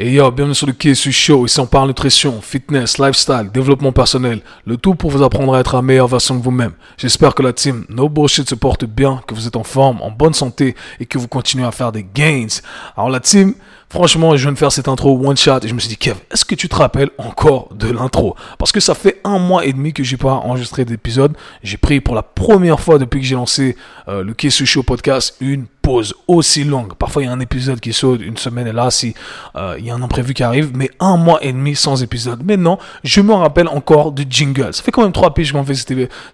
Et yo, bienvenue sur le KSU Show. Ici, on parle nutrition, fitness, lifestyle, développement personnel. Le tout pour vous apprendre à être la meilleure version de vous-même. J'espère que la team No Bullshit se porte bien, que vous êtes en forme, en bonne santé et que vous continuez à faire des gains. Alors, la team, Franchement, je viens de faire cette intro one shot et je me suis dit, Kev, est-ce que tu te rappelles encore de l'intro? Parce que ça fait un mois et demi que j'ai pas enregistré d'épisode. J'ai pris pour la première fois depuis que j'ai lancé euh, le Kessu Show podcast une pause aussi longue. Parfois, il y a un épisode qui saute une semaine et là, si euh, il y a un imprévu qui arrive, mais un mois et demi sans épisode. Maintenant, je me rappelle encore du jingle. Ça fait quand même trois piges qu'on fait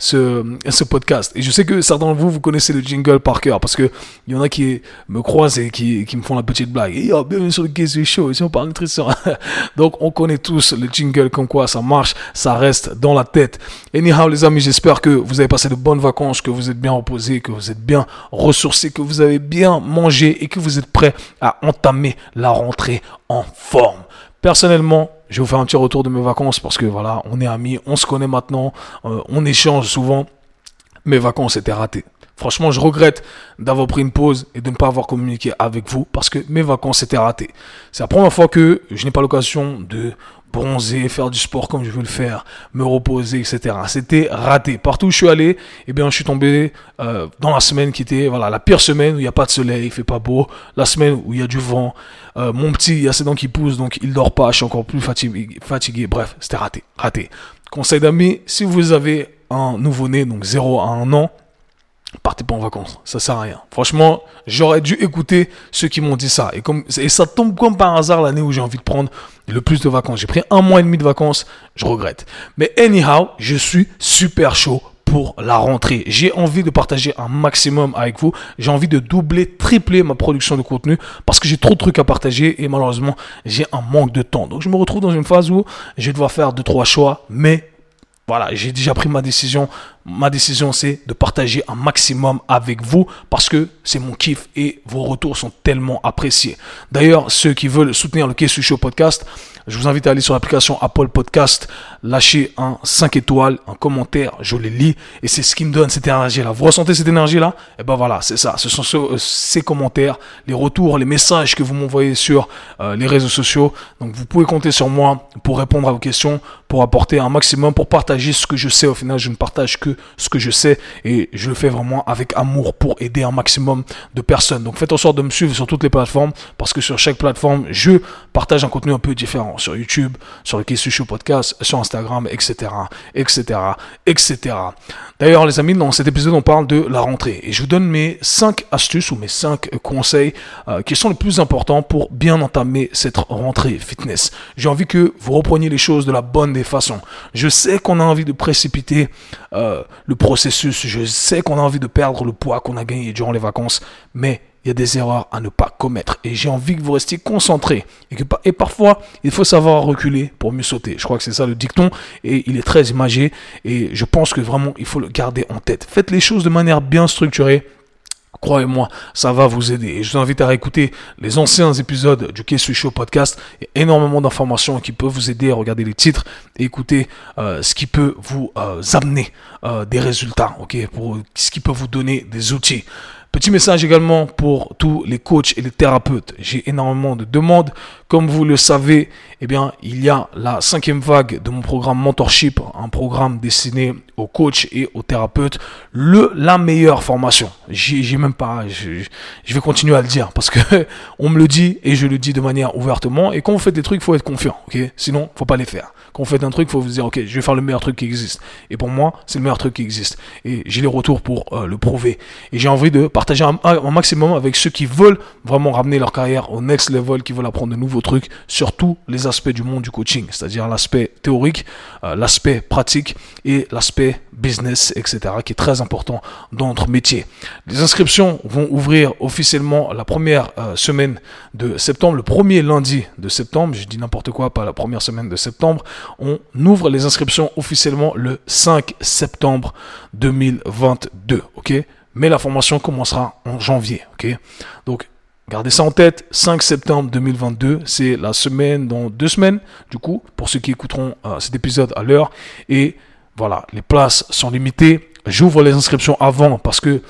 ce, ce podcast. Et je sais que certains de vous, vous connaissez le jingle par cœur parce que il y en a qui me croisent et qui, me font la petite blague. Sur le Gazou Show, ici on parle nutrition. Donc on connaît tous le jingle comme quoi ça marche, ça reste dans la tête. Anyhow les amis, j'espère que vous avez passé de bonnes vacances, que vous êtes bien reposés, que vous êtes bien ressourcés, que vous avez bien mangé et que vous êtes prêts à entamer la rentrée en forme. Personnellement, je vais vous faire un petit retour de mes vacances parce que voilà, on est amis, on se connaît maintenant, euh, on échange souvent. Mes vacances étaient ratées. Franchement, je regrette d'avoir pris une pause et de ne pas avoir communiqué avec vous parce que mes vacances étaient ratées. C'est la première fois que je n'ai pas l'occasion de bronzer, faire du sport comme je veux le faire, me reposer, etc. C'était raté. Partout où je suis allé, eh bien, je suis tombé euh, dans la semaine qui était, voilà, la pire semaine où il n'y a pas de soleil, il fait pas beau, la semaine où il y a du vent. Euh, mon petit, il y a ses dents qui poussent, donc il dort pas, je suis encore plus fatigué. fatigué. Bref, c'était raté, raté. Conseil d'amis, si vous avez un nouveau-né, donc 0 à 1 an, partez pas en vacances, ça sert à rien. Franchement, j'aurais dû écouter ceux qui m'ont dit ça. Et, comme, et ça tombe comme par hasard l'année où j'ai envie de prendre le plus de vacances. J'ai pris un mois et demi de vacances, je regrette. Mais anyhow, je suis super chaud pour la rentrée. J'ai envie de partager un maximum avec vous. J'ai envie de doubler, tripler ma production de contenu parce que j'ai trop de trucs à partager et malheureusement, j'ai un manque de temps. Donc je me retrouve dans une phase où je vais devoir faire deux, trois choix, mais voilà, j'ai déjà pris ma décision. Ma décision, c'est de partager un maximum avec vous parce que c'est mon kiff et vos retours sont tellement appréciés. D'ailleurs, ceux qui veulent soutenir le Kessu Show podcast, je vous invite à aller sur l'application Apple Podcast, lâcher un 5 étoiles, un commentaire, je les lis et c'est ce qui me donne cette énergie-là. Vous ressentez cette énergie-là? Et eh ben voilà, c'est ça. Ce sont euh, ces commentaires, les retours, les messages que vous m'envoyez sur euh, les réseaux sociaux. Donc vous pouvez compter sur moi pour répondre à vos questions, pour apporter un maximum, pour partager ce que je sais. Au final, je ne partage que ce que je sais et je le fais vraiment avec amour pour aider un maximum de personnes. Donc faites en sorte de me suivre sur toutes les plateformes parce que sur chaque plateforme, je partage un contenu un peu différent. Sur YouTube, sur le Kessu Show Podcast, sur Instagram, etc., etc., etc. D'ailleurs, les amis, dans cet épisode, on parle de la rentrée et je vous donne mes 5 astuces ou mes 5 conseils euh, qui sont les plus importants pour bien entamer cette rentrée fitness. J'ai envie que vous repreniez les choses de la bonne des façons. Je sais qu'on a envie de précipiter euh, le processus, je sais qu'on a envie de perdre le poids qu'on a gagné durant les vacances, mais il y a des erreurs à ne pas commettre. Et j'ai envie que vous restiez concentrés. Et, que, et parfois, il faut savoir reculer pour mieux sauter. Je crois que c'est ça le dicton. Et il est très imagé. Et je pense que vraiment, il faut le garder en tête. Faites les choses de manière bien structurée. Croyez-moi, ça va vous aider. Et je vous invite à écouter les anciens épisodes du Kessu Show podcast. Il y a énormément d'informations qui peuvent vous aider à regarder les titres et écouter euh, ce qui peut vous euh, amener euh, des résultats, ok, pour ce qui peut vous donner des outils. Petit message également pour tous les coachs et les thérapeutes. J'ai énormément de demandes. Comme vous le savez, eh bien, il y a la cinquième vague de mon programme Mentorship, un programme destiné aux coachs et aux thérapeutes. Le, la meilleure formation. J'ai même pas, je, vais continuer à le dire parce que on me le dit et je le dis de manière ouvertement. Et quand vous faites des trucs, faut être confiant, ok? Sinon, faut pas les faire. Quand vous faites un truc, faut vous dire, ok, je vais faire le meilleur truc qui existe. Et pour moi, c'est le meilleur truc qui existe. Et j'ai les retours pour euh, le prouver. Et j'ai envie de un, un, maximum avec ceux qui veulent vraiment ramener leur carrière au next level, qui veulent apprendre de nouveaux trucs sur tous les aspects du monde du coaching, c'est-à-dire l'aspect théorique, euh, l'aspect pratique et l'aspect business, etc., qui est très important dans notre métier. Les inscriptions vont ouvrir officiellement la première euh, semaine de septembre, le premier lundi de septembre, je dis n'importe quoi, pas la première semaine de septembre, on ouvre les inscriptions officiellement le 5 septembre 2022, ok? Mais la formation commencera en janvier, ok? Donc Gardez ça en tête, 5 septembre 2022, c'est la semaine dans deux semaines, du coup, pour ceux qui écouteront euh, cet épisode à l'heure. Et voilà, les places sont limitées. J'ouvre les inscriptions avant parce que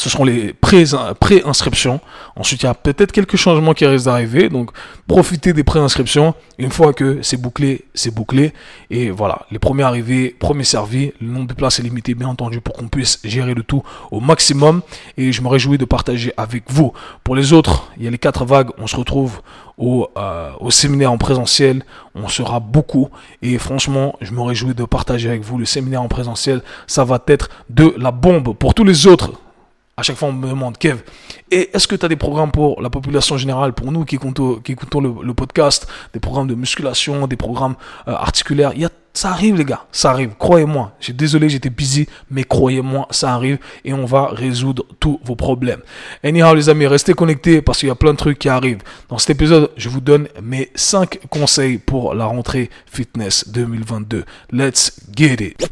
ce seront les pré-inscriptions. Ensuite, il y a peut-être quelques changements qui risquent d'arriver. Donc, profitez des pré-inscriptions. Une fois que c'est bouclé, c'est bouclé. Et voilà, les premiers arrivés, premiers servis. Le nombre de places est limité, bien entendu, pour qu'on puisse gérer le tout au maximum. Et je me réjouis de partager avec vous. Pour les autres, il y a les quatre vagues. On se retrouve au, euh, au séminaire en présentiel. On sera beaucoup. Et franchement, je me réjouis de partager avec vous le séminaire en présentiel. Ça va être de la bombe. Pour tous les autres, à chaque fois, on me demande, Kev, et est-ce que tu as des programmes pour la population générale, pour nous qui écoutons, le, podcast, des programmes de musculation, des programmes euh, articulaires? Il y a ça arrive, les gars. Ça arrive. Croyez-moi. J'ai désolé, j'étais busy, mais croyez-moi, ça arrive et on va résoudre tous vos problèmes. Anyhow, les amis, restez connectés parce qu'il y a plein de trucs qui arrivent. Dans cet épisode, je vous donne mes 5 conseils pour la rentrée fitness 2022. Let's get it.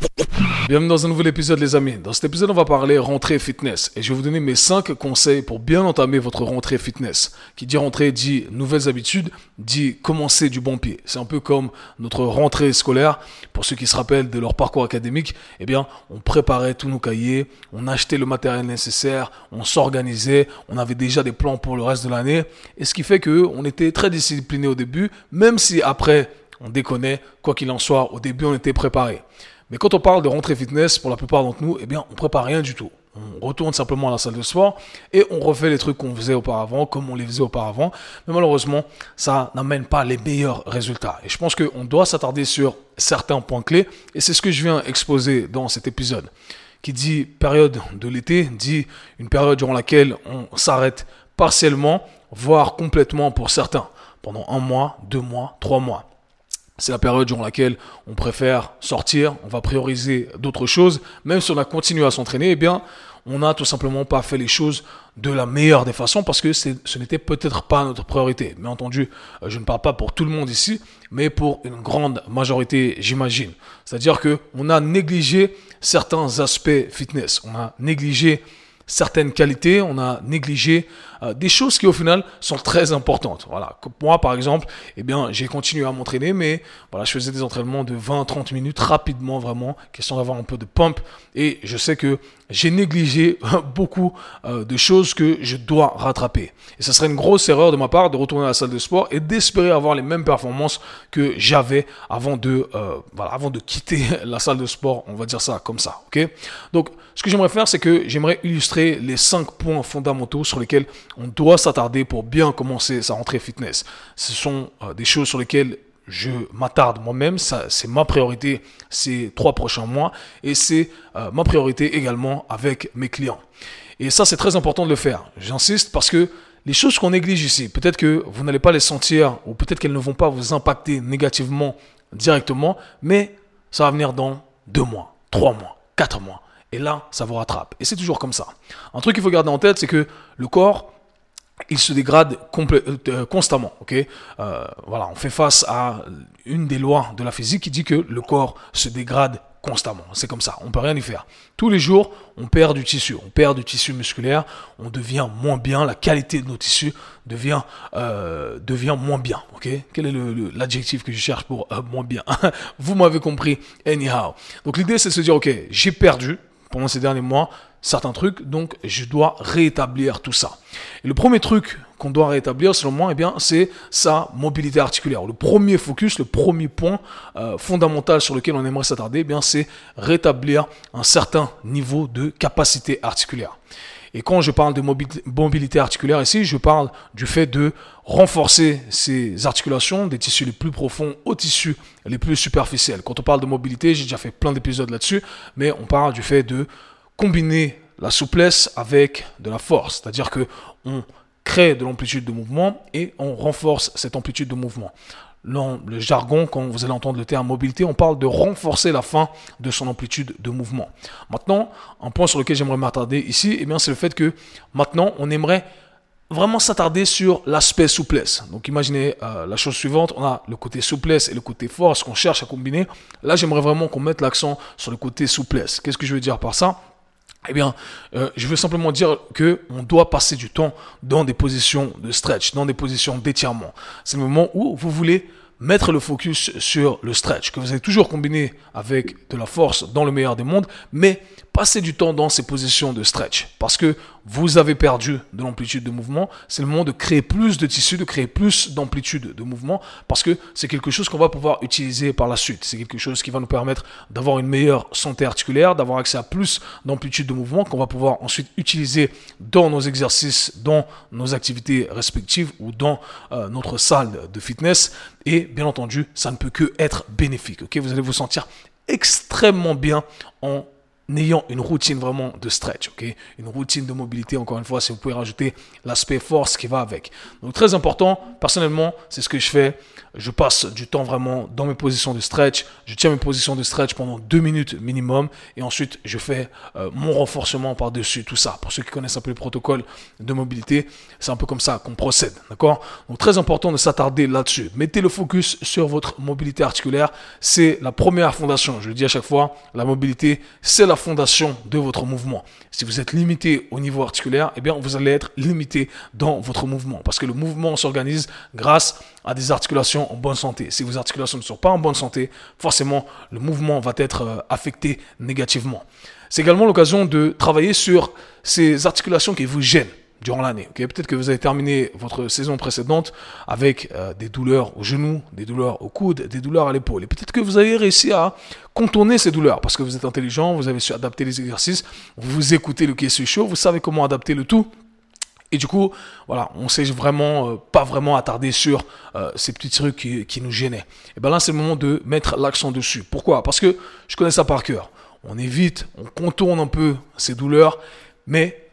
Bienvenue dans un nouvel épisode, les amis. Dans cet épisode, on va parler rentrée fitness et je vais vous donner mes 5 conseils pour bien entamer votre rentrée fitness. Qui dit rentrée dit nouvelles habitudes, dit commencer du bon pied. C'est un peu comme notre rentrée scolaire pour ceux qui se rappellent de leur parcours académique, eh bien, on préparait tous nos cahiers, on achetait le matériel nécessaire, on s'organisait, on avait déjà des plans pour le reste de l'année, et ce qui fait que on était très discipliné au début, même si après on déconnait, quoi qu'il en soit, au début on était préparé. Mais quand on parle de rentrée fitness, pour la plupart d'entre nous, eh bien, on prépare rien du tout on retourne simplement à la salle de sport et on refait les trucs qu'on faisait auparavant, comme on les faisait auparavant. Mais malheureusement, ça n'amène pas les meilleurs résultats. Et je pense qu'on doit s'attarder sur certains points clés et c'est ce que je viens exposer dans cet épisode. Qui dit période de l'été, dit une période durant laquelle on s'arrête partiellement, voire complètement pour certains, pendant un mois, deux mois, trois mois. C'est la période durant laquelle on préfère sortir, on va prioriser d'autres choses. Même si on a continué à s'entraîner, eh bien, on n'a tout simplement pas fait les choses de la meilleure des façons parce que ce n'était peut-être pas notre priorité. Mais entendu, euh, je ne parle pas pour tout le monde ici, mais pour une grande majorité, j'imagine. C'est-à-dire que on a négligé certains aspects fitness. On a négligé certaines qualités, on a négligé euh, des choses qui au final sont très importantes. Voilà. Moi, par exemple, eh bien, j'ai continué à m'entraîner, mais voilà, je faisais des entraînements de 20-30 minutes rapidement, vraiment, question d'avoir un peu de pump. Et je sais que j'ai négligé beaucoup euh, de choses que je dois rattraper. Et ce serait une grosse erreur de ma part de retourner à la salle de sport et d'espérer avoir les mêmes performances que j'avais avant de, euh, voilà, avant de quitter la salle de sport. On va dire ça comme ça, ok? Donc, ce que j'aimerais faire, c'est que j'aimerais illustrer les cinq points fondamentaux sur lesquels on doit s'attarder pour bien commencer sa rentrée fitness. Ce sont euh, des choses sur lesquelles je m'attarde moi-même, c'est ma priorité ces trois prochains mois et c'est euh, ma priorité également avec mes clients. Et ça, c'est très important de le faire. J'insiste parce que les choses qu'on néglige ici, peut-être que vous n'allez pas les sentir ou peut-être qu'elles ne vont pas vous impacter négativement directement, mais ça va venir dans deux mois, trois mois, quatre mois. Et là, ça vous rattrape. Et c'est toujours comme ça. Un truc qu'il faut garder en tête, c'est que le corps, il se dégrade euh, euh, constamment. Ok, euh, voilà, on fait face à une des lois de la physique qui dit que le corps se dégrade constamment. C'est comme ça, on peut rien y faire. Tous les jours, on perd du tissu, on perd du tissu musculaire, on devient moins bien, la qualité de nos tissus devient devient moins bien. Ok, quel est l'adjectif que je cherche pour moins bien? Vous m'avez compris. Anyhow, donc l'idée c'est de se dire ok, j'ai perdu pendant ces derniers mois certains trucs, donc je dois rétablir tout ça. Et le premier truc qu'on doit rétablir, selon moi, eh bien, c'est sa mobilité articulaire. Le premier focus, le premier point euh, fondamental sur lequel on aimerait s'attarder, eh bien, c'est rétablir un certain niveau de capacité articulaire. Et quand je parle de mobilité articulaire ici, je parle du fait de renforcer ces articulations des tissus les plus profonds aux tissus les plus superficiels. Quand on parle de mobilité, j'ai déjà fait plein d'épisodes là-dessus, mais on parle du fait de combiner la souplesse avec de la force. C'est-à-dire que on crée de l'amplitude de mouvement et on renforce cette amplitude de mouvement dans le jargon, quand vous allez entendre le terme mobilité, on parle de renforcer la fin de son amplitude de mouvement. Maintenant, un point sur lequel j'aimerais m'attarder ici, eh bien, c'est le fait que maintenant, on aimerait vraiment s'attarder sur l'aspect souplesse. Donc imaginez euh, la chose suivante, on a le côté souplesse et le côté force qu'on cherche à combiner. Là, j'aimerais vraiment qu'on mette l'accent sur le côté souplesse. Qu'est-ce que je veux dire par ça? Eh bien, euh, je veux simplement dire que on doit passer du temps dans des positions de stretch, dans des positions d'étirement. C'est le moment où vous voulez mettre le focus sur le stretch, que vous allez toujours combiner avec de la force dans le meilleur des mondes, mais passez du temps dans ces positions de stretch parce que vous avez perdu de l'amplitude de mouvement. C'est le moment de créer plus de tissu, de créer plus d'amplitude de mouvement parce que c'est quelque chose qu'on va pouvoir utiliser par la suite. C'est quelque chose qui va nous permettre d'avoir une meilleure santé articulaire, d'avoir accès à plus d'amplitude de mouvement qu'on va pouvoir ensuite utiliser dans nos exercices, dans nos activités respectives ou dans euh, notre salle de fitness. Et bien entendu, ça ne peut que être bénéfique. Vous allez vous sentir extrêmement bien en ayant une routine vraiment de stretch, ok? Une routine de mobilité, encore une fois, si vous pouvez rajouter l'aspect force qui va avec. Donc très important, personnellement, c'est ce que je fais. Je passe du temps vraiment dans mes positions de stretch. Je tiens mes positions de stretch pendant deux minutes minimum et ensuite je fais euh, mon renforcement par-dessus tout ça. Pour ceux qui connaissent un peu le protocole de mobilité, c'est un peu comme ça qu'on procède, d'accord? Donc très important de s'attarder là-dessus. Mettez le focus sur votre mobilité articulaire. C'est la première fondation. Je le dis à chaque fois, la mobilité, c'est la fondation de votre mouvement. Si vous êtes limité au niveau articulaire, eh bien, vous allez être limité dans votre mouvement. Parce que le mouvement s'organise grâce à des articulations en bonne santé. Si vos articulations ne sont pas en bonne santé, forcément, le mouvement va être euh, affecté négativement. C'est également l'occasion de travailler sur ces articulations qui vous gênent durant l'année. Peut-être que vous avez terminé votre saison précédente avec euh, des douleurs au genou, des douleurs au coude, des douleurs à l'épaule. Et peut-être que vous avez réussi à contourner ces douleurs parce que vous êtes intelligent, vous avez su adapter les exercices, vous écoutez le est chaud, vous savez comment adapter le tout. Et du coup, voilà, on s'est vraiment euh, pas vraiment attardé sur euh, ces petits trucs qui, qui nous gênaient. Et bien là, c'est le moment de mettre l'accent dessus. Pourquoi? Parce que je connais ça par cœur. On évite, on contourne un peu ces douleurs, mais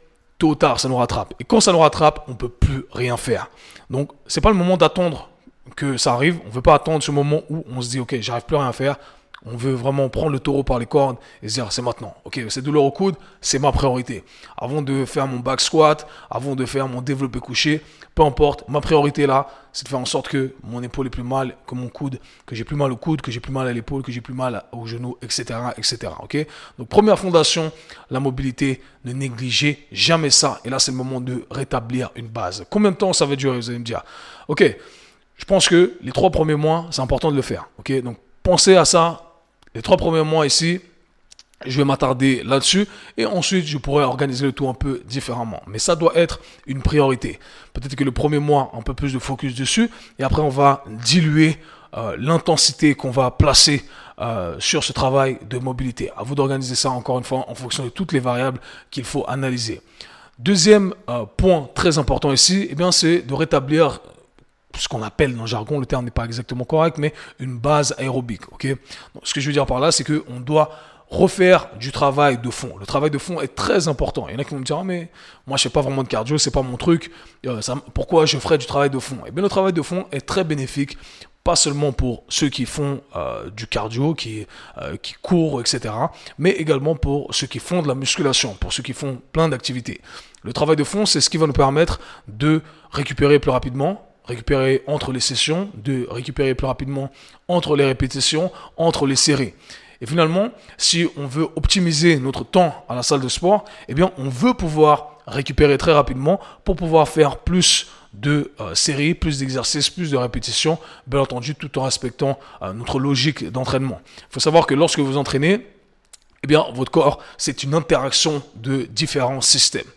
tard, ça nous rattrape. Et quand ça nous rattrape, on peut plus rien faire. Donc, c'est pas le moment d'attendre que ça arrive. On ne veut pas attendre ce moment où on se dit, OK, j'arrive plus à rien faire. On veut vraiment prendre le taureau par les cornes et se dire, c'est maintenant. Ok, cette douleur au coude, c'est ma priorité. Avant de faire mon back squat, avant de faire mon développé couché, peu importe, ma priorité là, c'est de faire en sorte que mon épaule est plus mal que mon coude, que j'ai plus mal au coude, que j'ai plus mal à l'épaule, que j'ai plus mal au genou, etc., etc. Ok? Donc première fondation, la mobilité, ne négligez jamais ça. Et là, c'est le moment de rétablir une base. Combien de temps ça va durer Vous allez me dire? Ok. Je pense que les trois premiers mois, c'est important de le faire. Ok? Donc pensez à ça les trois premiers mois ici, je vais m'attarder là-dessus et ensuite je pourrai organiser le tout un peu différemment. Mais ça doit être une priorité. Peut-être que le premier mois, un peu plus de focus dessus et après on va diluer euh, l'intensité qu'on va placer euh, sur ce travail de mobilité. À vous d'organiser ça encore une fois en fonction de toutes les variables qu'il faut analyser. Deuxième euh, point très important ici, eh bien, c'est de rétablir ce qu'on appelle dans le jargon, le terme n'est pas exactement correct, mais une base aérobique. ce que je veux dire par là, c'est qu'on doit refaire du travail de fond. Le travail de fond est très important. Il y en a qui vont me dire, ah, mais moi je fais pas vraiment de cardio, c'est pas mon truc. Euh, pourquoi je ferais du travail de fond? Eh bien, le travail de fond est très bénéfique, pas seulement pour ceux qui font euh, du cardio, qui, euh, qui courent, etc., mais également pour ceux qui font de la musculation, pour ceux qui font plein d'activités. Le travail de fond, c'est ce qui va nous permettre de récupérer plus rapidement, récupérer entre les sessions, de récupérer plus rapidement entre les répétitions, entre les séries. Et finalement, si on veut optimiser notre temps à la salle de sport, eh bien, on veut pouvoir récupérer très rapidement pour pouvoir faire plus de euh, séries, plus d'exercices, plus de répétitions, bien entendu, tout en respectant euh, notre logique d'entraînement. Il faut savoir que lorsque vous entraînez, eh bien, votre corps, c'est une interaction de différents systèmes.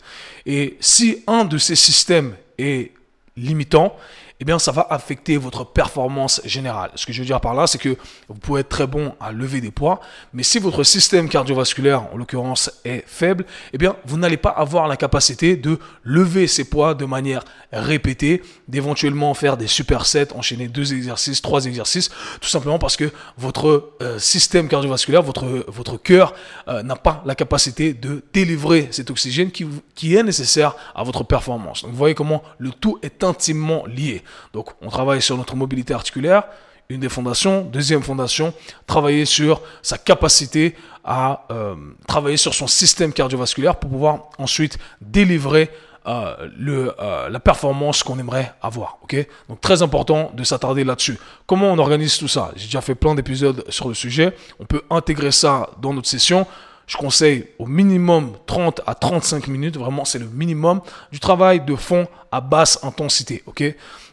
Et si un de ces systèmes est limitant, eh bien, ça va affecter votre performance générale. Ce que je veux dire par là, c'est que vous pouvez être très bon à lever des poids, mais si votre système cardiovasculaire, en l'occurrence, est faible, eh bien, vous n'allez pas avoir la capacité de lever ces poids de manière répétée, d'éventuellement faire des supersets, enchaîner deux exercices, trois exercices, tout simplement parce que votre euh, système cardiovasculaire, votre, votre cœur euh, n'a pas la capacité de délivrer cet oxygène qui, qui est nécessaire à votre performance. Donc, vous voyez comment le tout est intimement lié. Donc on travaille sur notre mobilité articulaire, une des fondations. Deuxième fondation, travailler sur sa capacité à euh, travailler sur son système cardiovasculaire pour pouvoir ensuite délivrer euh, euh, la performance qu'on aimerait avoir. Donc très important de s'attarder là-dessus. Comment on organise tout ça? J'ai déjà fait plein d'épisodes sur le sujet. On peut intégrer ça dans notre session. Je conseille au minimum 30 à 35 minutes. Vraiment, c'est le minimum du travail de fond à basse intensité. Ok?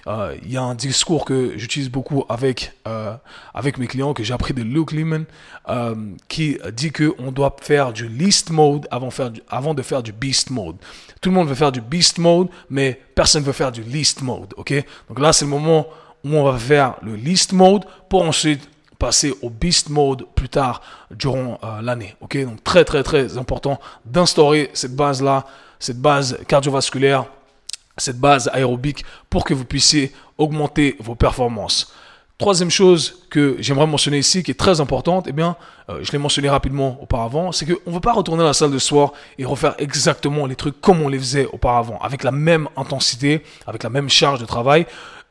Euh, Il y a un discours que j'utilise beaucoup avec, euh, avec mes clients, que j'ai appris de Luke Lehman, euh, qui dit qu'on doit faire du least mode avant, de faire du beast mode. Tout le monde veut faire du beast mode, mais personne ne veut faire du least mode. Ok? Donc là, c'est le moment où on va faire le least mode pour ensuite passer au beast mode plus tard durant euh, l'année. Ok, donc très très très important d'instaurer cette base là, cette base cardiovasculaire, cette base aérobique pour que vous puissiez augmenter vos performances. Troisième chose que j'aimerais mentionner ici, qui est très importante, eh bien, euh, je l'ai mentionné rapidement auparavant, c'est qu'on ne veut pas retourner à la salle de sport et refaire exactement les trucs comme on les faisait auparavant, avec la même intensité, avec la même charge de travail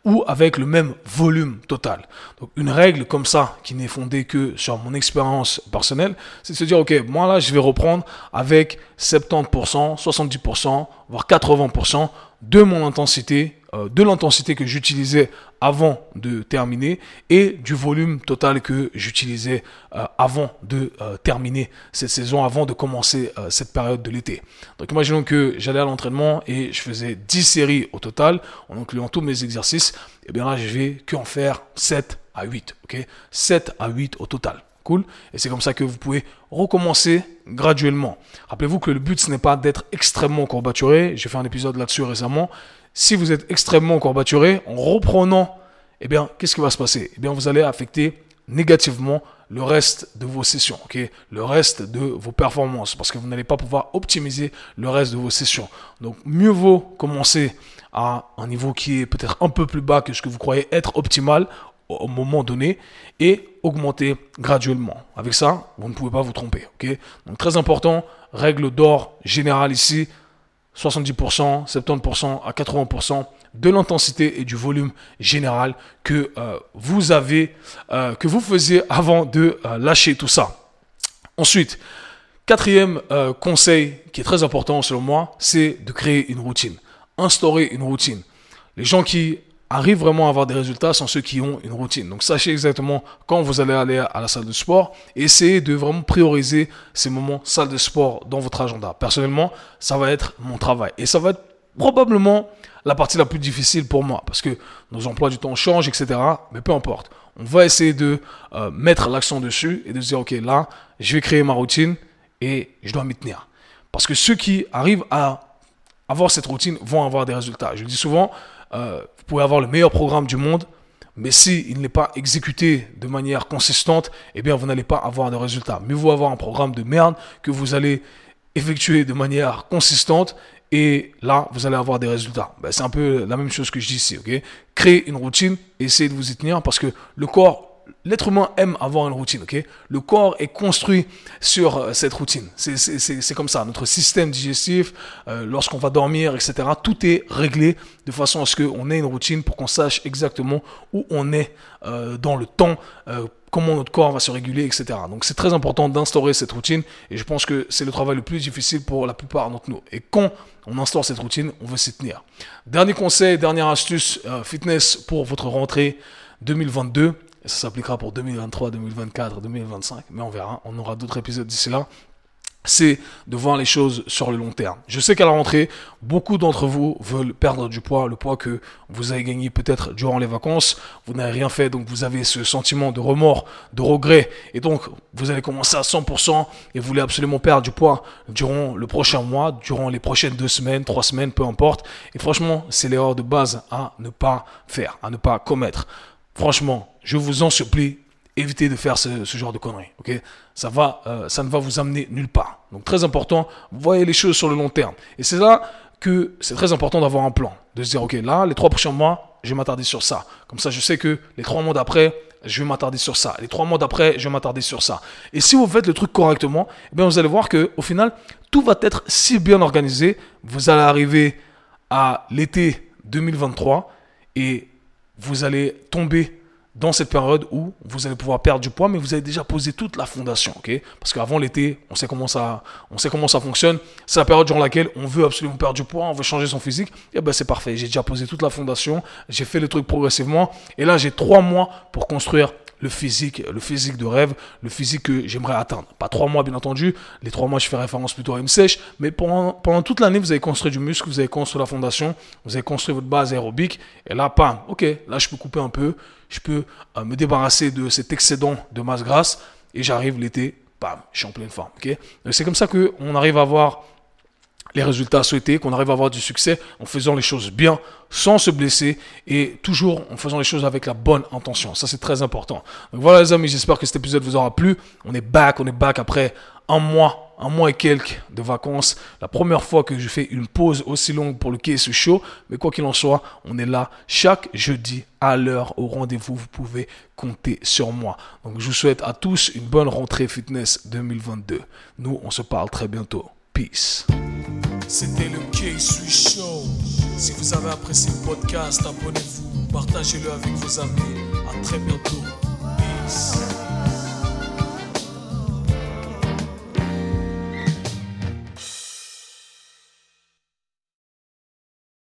ou avec le même volume total. Donc une règle comme ça, qui n'est fondée que sur mon expérience personnelle, c'est de se dire, ok, moi là, je vais reprendre avec 70%, 70%, voire 80% de mon intensité euh, de l'intensité que j'utilisais avant de terminer et du volume total que j'utilisais euh, avant de euh, terminer cette saison, avant de commencer cette période de l'été. Donc imaginons que j'allais à l'entraînement et je faisais 10 séries au total, en incluant tous mes exercices, et bien là je vais qu'en faire 7 à 8, ok? 7 à 8 au total. Cool? Et c'est comme ça que vous pouvez recommencer graduellement. Rappelez-vous que le but, ce n'est pas d'être extrêmement courbaturé. J'ai fait un épisode là-dessus récemment si vous êtes extrêmement courbaturé, en reprenant, eh bien, qu'est-ce qui va se passer? Eh bien, vous allez affecter négativement le reste de vos sessions, ok? Le reste de vos performances, parce que vous n'allez pas pouvoir optimiser le reste de vos sessions. Donc, mieux vaut commencer à un niveau qui est peut-être un peu plus bas que ce que vous croyez être optimal au moment donné et augmenter graduellement. Avec ça, vous ne pouvez pas vous tromper, ok? Donc, très important, règle d'or générale ici, 70%, 70% à 80% de l'intensité et du volume général que euh, vous avez, euh, que vous faisiez avant de euh, lâcher tout ça. Ensuite, quatrième conseil qui est très important selon moi, c'est de créer une routine, instaurer une routine. Les gens qui arrivent vraiment à avoir des résultats sont ceux qui ont une routine. Donc sachez exactement quand vous allez aller à la salle de sport essayez de vraiment prioriser ces moments salle de sport dans votre agenda. Personnellement, ça va être mon travail et ça va être probablement la partie la plus difficile pour moi parce que nos emplois du temps changent, etc. Mais peu importe. On va essayer de euh, mettre l'accent dessus et de se dire, OK, là, je vais créer ma routine et je dois m'y tenir. Parce que ceux qui arrivent à avoir cette routine vont avoir des résultats. Je le dis souvent, euh, vous pouvez avoir le meilleur programme du monde, mais s'il il n'est pas exécuté de manière consistante, eh bien, vous n'allez pas avoir de résultats. Mieux vaut avoir un programme de merde que vous allez effectuer de manière consistante et là, vous allez avoir des résultats. Ben, c'est un peu la même chose que je dis ici, ok? Créez une routine, essayez de vous y tenir parce que le corps l'être humain aime avoir une routine, ok? Le corps est construit sur euh, cette routine. C'est comme ça. Notre système digestif, euh, lorsqu'on va dormir, etc., tout est réglé de façon à ce qu'on ait une routine pour qu'on sache exactement où on est euh, dans le temps, comment notre corps va se réguler, etc. Donc c'est très important d'instaurer cette routine et je pense que c'est le travail le plus difficile pour la plupart d'entre nous. Et quand on instaure cette routine, on veut s'y tenir. Dernier conseil, dernière astuce, fitness pour votre rentrée 2022 et ça s'appliquera pour 2023, 2024, 2025. Mais on verra. On aura d'autres épisodes d'ici là c'est de voir les choses sur le long terme. Je sais qu'à la rentrée, beaucoup d'entre vous veulent perdre du poids, le poids que vous avez gagné peut-être durant les vacances. Vous n'avez rien fait, donc vous avez ce sentiment de remords, de regret, et donc vous allez commencer à 100% et vous voulez absolument perdre du poids durant le prochain mois, durant les prochaines deux semaines, trois semaines, peu importe. Et franchement, c'est l'erreur de base à ne pas faire, à ne pas commettre. Franchement, je vous en supplie, évitez de faire ce, genre de conneries. Ok? Ça, va, euh, ça ne va vous amener nulle part. Donc très important, voyez les choses sur le long terme. Et c'est là que c'est très important d'avoir un plan. De se dire, ok, là, les trois prochains mois, je vais m'attarder sur ça. Comme ça, je sais que les trois mois d'après, je vais m'attarder sur ça. Les trois mois d'après, je vais m'attarder sur ça. Et si vous faites le truc correctement, eh bien, vous allez voir que au final, tout va être si bien organisé. Vous allez arriver à l'été 2023 et vous allez tomber dans cette période où vous allez pouvoir perdre du poids, mais vous avez déjà posé toute la fondation, ok? Parce qu'avant l'été, on sait comment ça, on sait comment ça fonctionne. C'est la période durant laquelle on veut absolument perdre du poids, on veut changer son physique. Et ben c'est parfait. J'ai déjà posé toute la fondation, j'ai fait le truc progressivement, et là j'ai trois mois pour construire le physique, le physique de rêve, le physique que j'aimerais atteindre. Pas trois mois, bien entendu. Les trois mois, je fais référence plutôt à une sèche. Mais pendant, toute l'année, vous avez construit du muscle, vous avez construit la fondation, vous avez construit votre base aérobique. Et là, pam, ok, là, je peux couper un peu. Je peux euh, me débarrasser de cet excédent de masse grasse. Et j'arrive l'été, bam, je suis en pleine forme. ok C'est comme ça qu'on arrive à avoir les résultats souhaités, qu'on arrive à avoir du succès en faisant les choses bien, sans se blesser et toujours en faisant les choses avec la bonne intention. Ça, c'est très important. Donc voilà les amis, j'espère que cet épisode vous aura plu. On est back, on est back après un mois, un mois et quelques de vacances. La première fois que je fais une pause aussi longue pour le KSU Show. Mais quoi qu'il en soit, on est là chaque jeudi à l'heure au rendez-vous. Vous pouvez compter sur moi. Donc je vous souhaite à tous une bonne rentrée fitness 2022. Nous, on se parle très bientôt. Peace. C'était le K-Sui Show. Si vous avez apprécié le podcast, abonnez-vous, partagez-le avec vos amis. À très bientôt. Peace.